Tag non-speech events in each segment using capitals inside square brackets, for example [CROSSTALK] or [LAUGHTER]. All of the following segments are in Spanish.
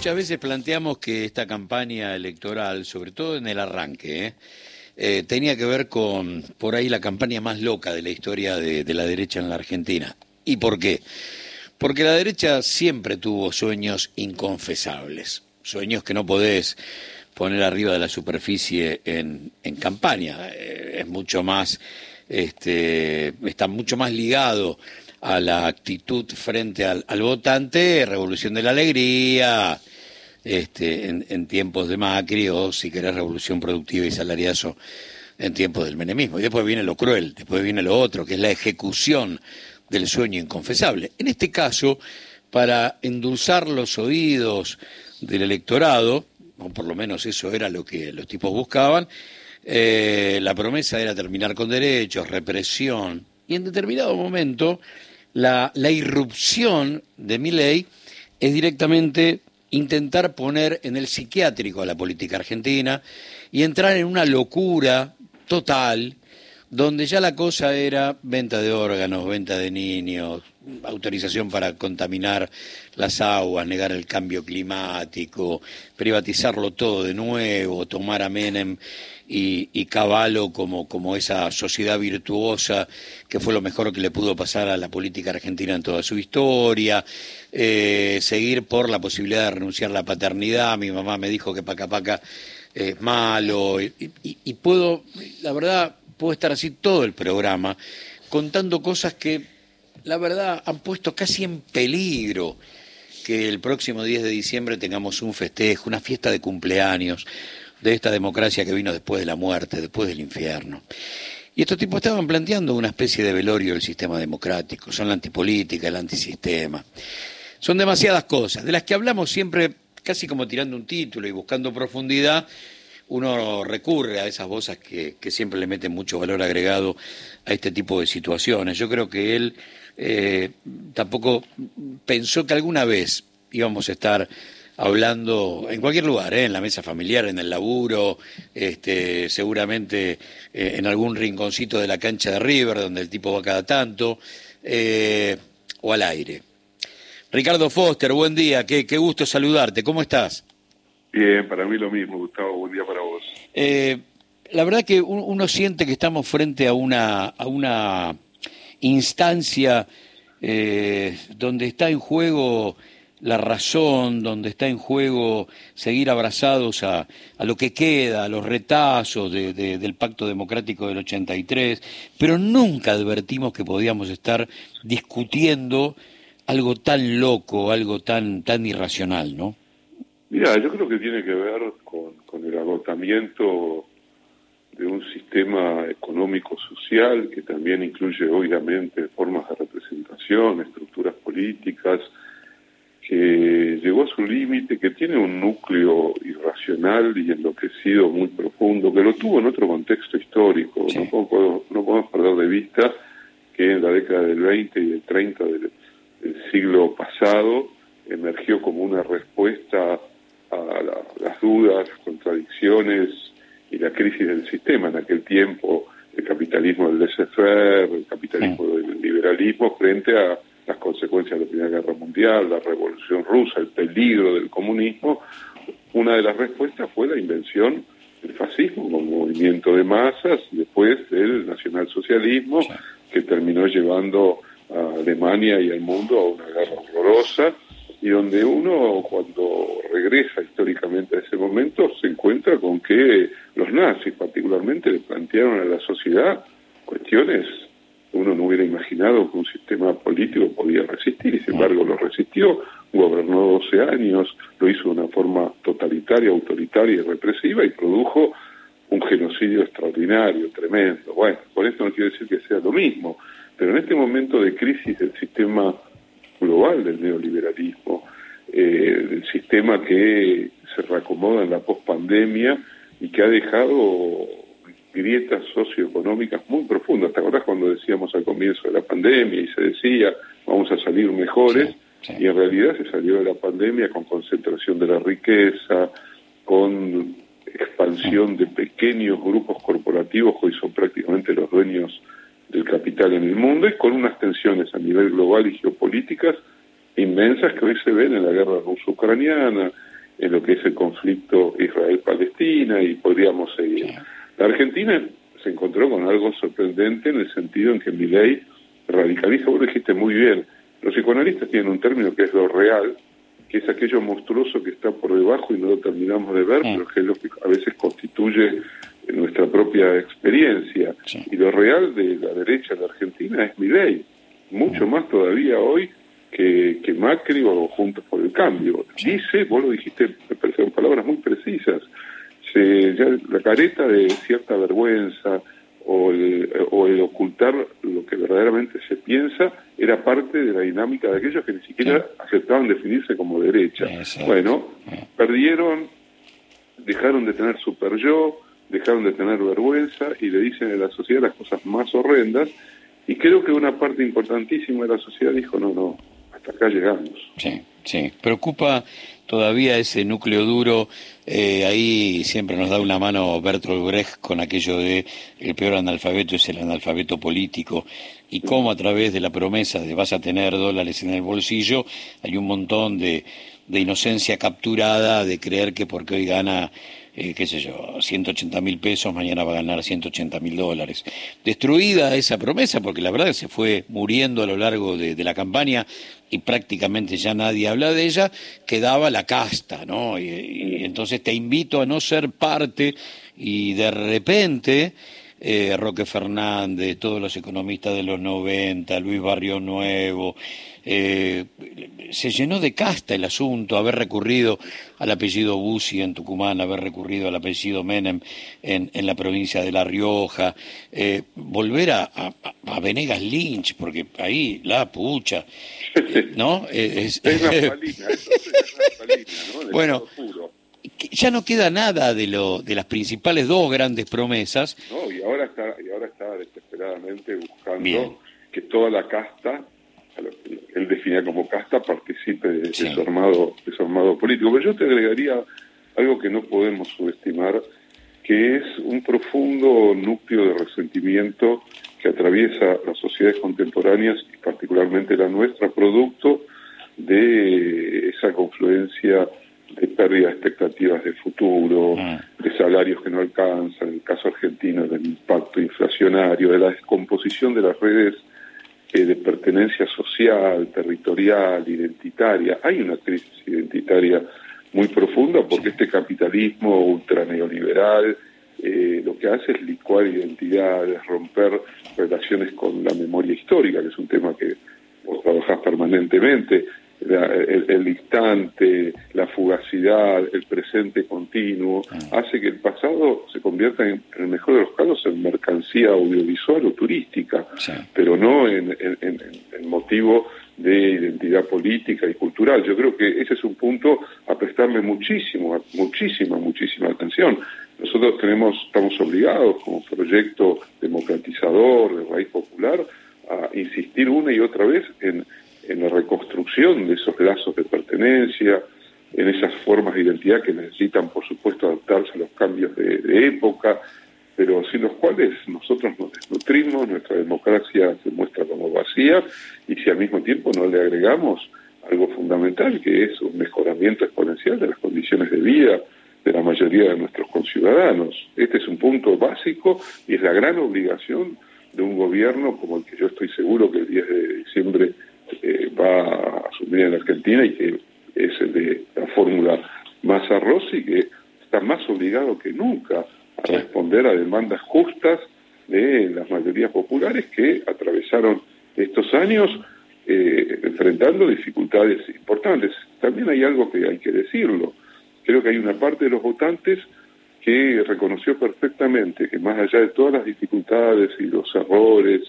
Muchas veces planteamos que esta campaña electoral, sobre todo en el arranque, ¿eh? Eh, tenía que ver con, por ahí, la campaña más loca de la historia de, la derecha en la Argentina. ¿Y por qué? Porque la derecha siempre tuvo sueños inconfesables, sueños que no podés poner arriba de la superficie en, en campaña. Eh, es mucho más, este, está mucho más ligado a la actitud frente al, al votante, revolución de la alegría, este, en, tiempos de Macri o si querés revolución productiva y salariazo en tiempos del menemismo. Y después viene lo cruel, después viene lo otro, que es la ejecución del sueño inconfesable. En este caso, para endulzar los oídos del electorado, o por lo menos eso era lo que los tipos buscaban, eh, la promesa era terminar con derechos, represión, y en determinado momento la, la irrupción de mi ley es directamente intentar poner en el psiquiátrico a la política argentina y entrar en una locura total donde ya la cosa era venta de órganos, venta de niños, autorización para contaminar las aguas, negar el cambio climático, privatizarlo todo de nuevo, tomar a Menem y, y Caballo como, como esa sociedad virtuosa que fue lo mejor que le pudo pasar a la política argentina en toda su historia, eh, seguir por la posibilidad de renunciar a la paternidad, mi mamá me dijo que paca paca es malo, y, puedo, la verdad, puedo estar así todo el programa contando cosas que la verdad han puesto casi en peligro que el próximo 10 de diciembre tengamos un festejo, una fiesta de cumpleaños de esta democracia que vino después de la muerte, después del infierno. Y estos tipos estaban planteando una especie de velorio del sistema democrático, son la antipolítica, el antisistema. Son demasiadas cosas, de las que hablamos siempre casi como tirando un título y buscando profundidad, uno recurre a esas voces que, que, siempre le meten mucho valor agregado a este tipo de situaciones. Yo creo que él eh, tampoco pensó que alguna vez íbamos a estar hablando en cualquier lugar, ¿eh? en la mesa familiar, en el laburo, este, seguramente eh, en algún rinconcito de la cancha de River, donde el tipo va cada tanto, eh, o al aire. Ricardo Foster, buen día, qué, qué gusto saludarte, ¿cómo estás? Bien, para mí lo mismo, Gustavo, buen día para vos. La verdad que uno siente que estamos frente a una, a una instancia eh, donde está en juego la razón, donde está en juego seguir abrazados a, a lo que queda, a los retazos de, de, del Pacto Democrático del 83, pero nunca advertimos que podíamos estar discutiendo algo tan loco, algo tan, tan irracional, ¿no? Mira, yo creo que tiene que ver con, el agotamiento sistema económico-social que también incluye obviamente formas de representación, estructuras políticas, que llegó a su límite, que tiene un núcleo irracional y enloquecido muy profundo, que lo tuvo en otro contexto histórico. Sí. No, puedo, no podemos perder de vista que en la década del 20 y del 30 del, del siglo pasado emergió como una respuesta a la, las dudas, contradicciones y la crisis del sistema. En aquel tiempo, el capitalismo del laissez-faire, el capitalismo sí. del liberalismo, frente a las consecuencias de la Primera Guerra Mundial, la Revolución Rusa, el peligro del comunismo, una de las respuestas fue la invención del fascismo como movimiento de masas, después del nacionalsocialismo, sí. que terminó llevando a Alemania y al mundo a una guerra horrorosa, y donde uno cuando regresa históricamente a ese momento se encuentra con que los nazis particularmente le plantearon a la sociedad cuestiones que uno no hubiera imaginado que un sistema político podía resistir y sin embargo lo resistió, gobernó 12 años, lo hizo de una forma totalitaria, autoritaria y represiva y produjo un genocidio extraordinario, tremendo. Bueno, con esto no quiero decir que sea lo mismo, pero en este momento de crisis del sistema global del neoliberalismo, eh, del sistema que se reacomoda en la pospandemia y que ha dejado grietas socioeconómicas muy profundas. ¿Te acordás cuando decíamos al comienzo de la pandemia y se decía vamos a salir mejores? Sí, sí. Y en realidad se salió de la pandemia con concentración de la riqueza, con expansión de pequeños grupos corporativos que hoy son prácticamente los dueños del capital en el mundo y con unas tensiones a nivel global y geopolíticas inmensas que hoy se ven en la guerra ruso-ucraniana, en lo que es el conflicto Israel-Palestina y podríamos seguir. La Argentina se encontró con algo sorprendente en el sentido en que mi ley radicaliza, vos lo dijiste muy bien, los psicoanalistas tienen un término que es lo real, que es aquello monstruoso que está por debajo y no lo terminamos de ver, pero que es lo que a veces constituye nuestra propia experiencia. Y lo real de la derecha de la Argentina es mi ley, mucho más todavía hoy que, que Macri o Juntos por el Cambio. Dice, vos lo dijiste, me parecen palabras muy precisas, se, ya la careta de cierta vergüenza o el, o el ocultar lo que verdaderamente se piensa era parte de la dinámica de aquellos que ni siquiera aceptaban definirse como derecha. Bueno, perdieron, dejaron de tener super yo, dejaron de tener vergüenza y le dicen a la sociedad las cosas más horrendas. Y creo que una parte importantísima de la sociedad dijo, no, no, hasta acá llegamos. Sí, sí. Preocupa todavía ese núcleo duro. Eh, ahí siempre nos da una mano Bertolt Brecht con aquello de el peor analfabeto es el analfabeto político y cómo a través de la promesa de vas a tener dólares en el bolsillo hay un montón de, de inocencia capturada de creer que porque hoy gana eh, qué sé yo, 180 mil pesos, mañana va a ganar 180 mil dólares. Destruida esa promesa, porque la verdad se fue muriendo a lo largo de, la campaña y prácticamente ya nadie habla de ella, quedaba la casta, ¿no? Y, entonces te invito a no ser parte y de repente... Eh, Roque Fernández, todos los economistas de los 90, Luis Barrio Nuevo, eh, se llenó de casta el asunto, haber recurrido al apellido Bussi en Tucumán, haber recurrido al apellido Menem en, en la provincia de La Rioja, eh, volver a, a, Venegas Lynch, porque ahí la pucha, [LAUGHS] ¿no? Es, es, [LAUGHS] ¿no? bueno, ya no queda nada de lo de las principales dos grandes promesas. No, y ahora está, y ahora está desesperadamente buscando que toda la casta él definía como casta, participe de, su armado, de su armado político. Pero yo te agregaría algo que no podemos subestimar, que es un profundo núcleo de resentimiento que atraviesa las sociedades contemporáneas y particularmente la nuestra, producto de esa confluencia de pérdida de expectativas de futuro, mm. de salarios que no alcanzan, en el caso argentino del impacto inflacionario, de la descomposición de las redes eh, de pertenencia social, territorial, identitaria. Hay una crisis identitaria muy profunda porque este capitalismo ultraneoliberal eh, lo que hace es licuar identidades, romper relaciones con la memoria histórica, que es un tema que vos trabajás permanentemente, el, instante, la fugacidad, el presente continuo, ah. hace que el pasado se convierta en, el mejor de los casos en mercancía audiovisual o turística, pero no en, motivo de identidad política y cultural. Yo creo que ese es un punto a prestarle muchísimo, muchísima, muchísima atención. Nosotros tenemos, estamos obligados como proyecto democratizador de raíz popular a insistir una y otra vez en en la reconstrucción de esos lazos de pertenencia, en esas formas de identidad que necesitan, por supuesto, adaptarse a los cambios de, época, pero sin los cuales nosotros nos desnutrimos, nuestra democracia se muestra como vacía, y si al mismo tiempo no le agregamos algo fundamental, que es un mejoramiento exponencial de las condiciones de vida de la mayoría de nuestros conciudadanos. Este es un punto básico y es la gran obligación de un gobierno como el que yo estoy seguro que el 10 de diciembre va a asumir en la Argentina y que es el de la fórmula Massa Rossi, que está más obligado que nunca a responder a demandas justas de las mayorías populares que atravesaron estos años eh, enfrentando dificultades importantes. También hay algo que hay que decirlo. Creo que hay una parte de los votantes que reconoció perfectamente que más allá de todas las dificultades y los errores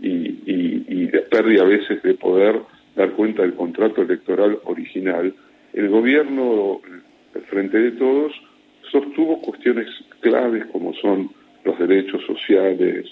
y, y, de pérdida a veces de poder dar cuenta del contrato electoral original, el gobierno, Frente de Todos, sostuvo cuestiones claves como son los derechos sociales,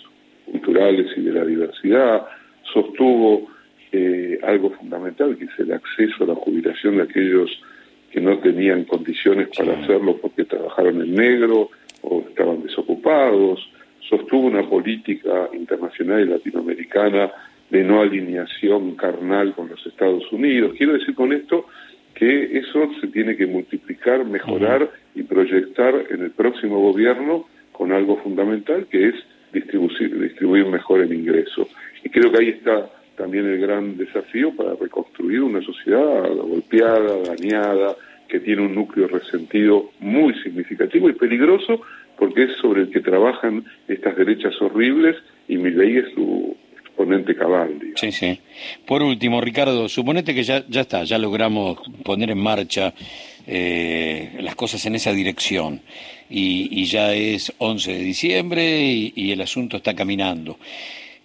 culturales y de la diversidad, sostuvo eh, algo fundamental, que es el acceso a la jubilación de aquellos que no tenían condiciones para hacerlo porque trabajaron en negro o estaban desocupados, sostuvo una política internacional y latinoamericana de no alineación carnal con los Estados Unidos. Quiero decir con esto que eso se tiene que multiplicar, mejorar y proyectar en el próximo gobierno con algo fundamental que es distribuir, distribuir mejor el ingreso. Y creo que ahí está también el gran desafío para reconstruir una sociedad golpeada, dañada, que tiene un núcleo resentido muy significativo y peligroso porque es sobre el que trabajan estas derechas horribles y mi ley es su exponente cabal. Sí, sí. Por último, Ricardo, suponete que ya, ya está, ya logramos poner en marcha eh, las cosas en esa dirección y, y, ya es 11 de diciembre y, y el asunto está caminando.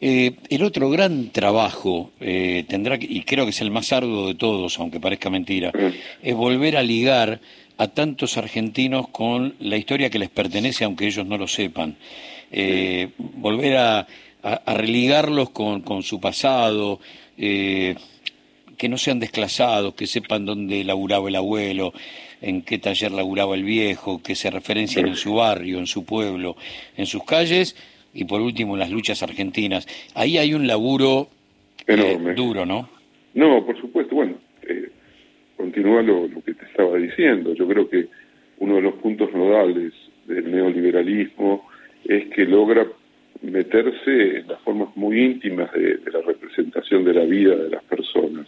Eh, el otro gran trabajo eh, tendrá, y creo que es el más arduo de todos, aunque parezca mentira, es volver a ligar a tantos argentinos con la historia que les pertenece, aunque ellos no lo sepan. Eh, volver a, religarlos con, con, su pasado, que no sean desclasados, que sepan dónde laburaba el abuelo, en qué taller laburaba el viejo, que se referencien en su barrio, en su pueblo, en sus calles y por último las luchas argentinas. Ahí hay un laburo eh, duro, ¿no? No, por supuesto. Bueno, eh, continúa lo, que te estaba diciendo. Yo creo que uno de los puntos nodales del neoliberalismo es que logra meterse en las formas muy íntimas de, la representación de la vida de las personas.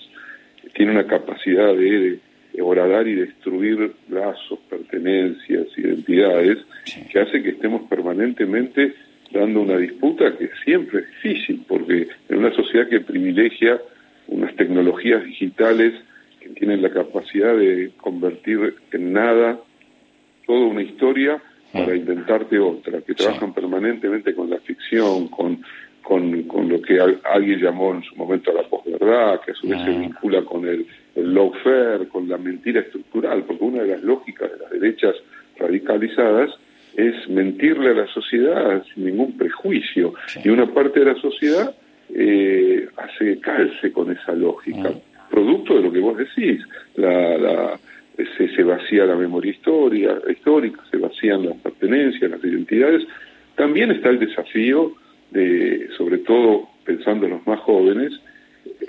Tiene una capacidad de, de horadar y destruir lazos, pertenencias, identidades, que hace que estemos permanentemente dando una disputa que siempre es difícil, porque en una sociedad que privilegia unas tecnologías digitales que tienen la capacidad de convertir en nada toda una historia para mm. inventarte otra, que trabajan permanentemente con la ficción, con, con, con, lo que alguien llamó en su momento la posverdad, que a su vez se mm. vincula con el, el lawfare, con la mentira estructural, porque una de las lógicas de las derechas radicalizadas es mentirle a la sociedad sin ningún prejuicio. Y una parte de la sociedad eh, hace calce con esa lógica, producto de lo que vos decís. La, la, se, se, vacía la memoria historia, histórica, las pertenencias, las identidades. También está el desafío de, sobre todo pensando en los más jóvenes,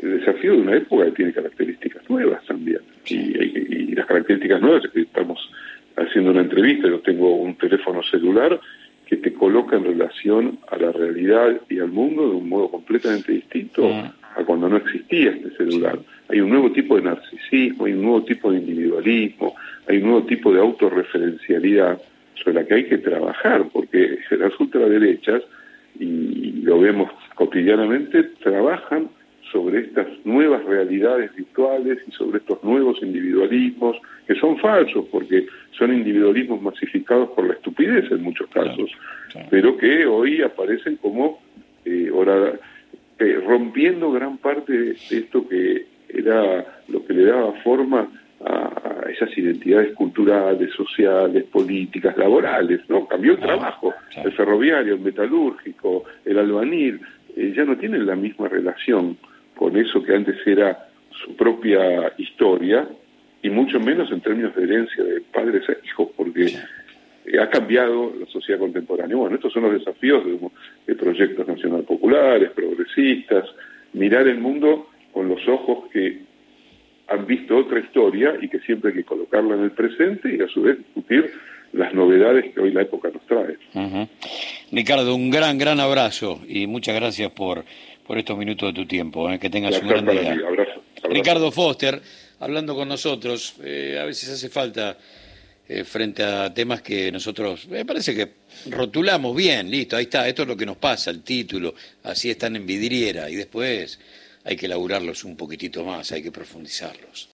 el desafío de una época que tiene características nuevas también. Y, y, y las características nuevas es que estamos haciendo una entrevista, yo tengo un teléfono celular que te coloca en relación a la realidad y al mundo de un modo completamente distinto a cuando no existía este celular. Hay un nuevo tipo de narcisismo, hay un nuevo tipo de individualismo, hay un nuevo tipo de autorreferencialidad sobre la que hay que trabajar, porque las ultraderechas, y lo vemos cotidianamente, trabajan sobre estas nuevas realidades virtuales y sobre estos nuevos individualismos que son falsos porque son individualismos masificados por la estupidez en muchos casos, pero que hoy aparecen como eh, eh, rompiendo gran parte de esto que era lo que le daba forma a esas identidades culturales, sociales, políticas, laborales, ¿no? Cambió el trabajo, el ferroviario, el metalúrgico, el albanil, eh, ya no tienen la misma relación con eso que antes era su propia historia y mucho menos en términos de herencia de padres a hijos, porque ha cambiado la sociedad contemporánea. Bueno, estos son los desafíos de, proyectos nacional populares, progresistas, mirar el mundo con los ojos que han visto otra historia y que siempre hay que colocarla en el presente y a su vez discutir las novedades que hoy la época nos trae. Ricardo, un gran, gran abrazo y muchas gracias por, por estos minutos de tu tiempo. ¿eh? Que tengas un gran día. Ricardo Foster, hablando con nosotros, eh, a veces hace falta eh, frente a temas que nosotros, me parece que rotulamos bien, listo, ahí está, esto es lo que nos pasa, el título, así están en vidriera y después hay que elaborarlos un poquitito más, hay que profundizarlos.